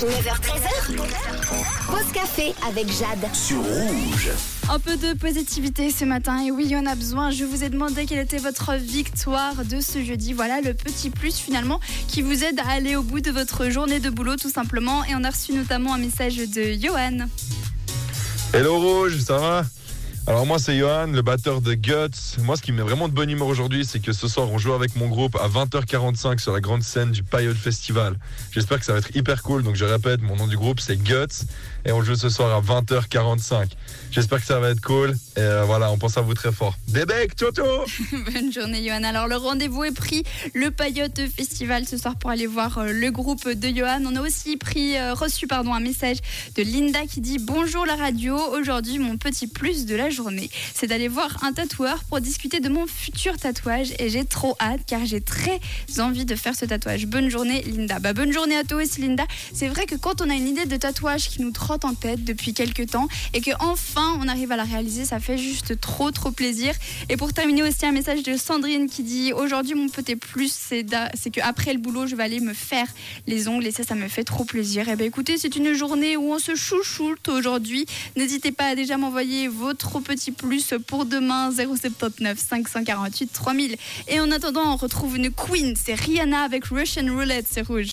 9h13h. Pause café avec Jade. sur rouge. Un peu de positivité ce matin et oui, on a besoin. Je vous ai demandé quelle était votre victoire de ce jeudi. Voilà le petit plus finalement qui vous aide à aller au bout de votre journée de boulot tout simplement. Et on a reçu notamment un message de Johan. Hello Rouge, ça va? Alors moi c'est Johan, le batteur de Guts. Moi ce qui me met vraiment de bonne humeur aujourd'hui, c'est que ce soir on joue avec mon groupe à 20h45 sur la grande scène du Payot Festival. J'espère que ça va être hyper cool, donc je répète, mon nom du groupe c'est Guts et on joue ce soir à 20h45. J'espère que ça va être cool et euh, voilà, on pense à vous très fort. Des becs, toto Bonne journée Johan. Alors le rendez-vous est pris, le Payotte Festival ce soir pour aller voir euh, le groupe de Johan. On a aussi pris, euh, reçu pardon, un message de Linda qui dit Bonjour la radio, aujourd'hui mon petit plus de la journée, c'est d'aller voir un tatoueur pour discuter de mon futur tatouage et j'ai trop hâte car j'ai très envie de faire ce tatouage. Bonne journée Linda. Bah, bonne journée à toi aussi Linda. C'est vrai que quand on a une idée de tatouage qui nous trotte en tête depuis quelques temps et que enfin on arrive à la réaliser, ça fait juste trop trop plaisir. Et pour terminer aussi un message de Sandrine qui dit aujourd'hui mon petit plus c'est que après le boulot je vais aller me faire les ongles et ça ça me fait trop plaisir. Et ben écoutez c'est une journée où on se chouchoute aujourd'hui. N'hésitez pas à déjà m'envoyer votre petit plus pour demain 079 548 3000. Et en attendant on retrouve une queen c'est Rihanna avec Russian Roulette c'est rouge.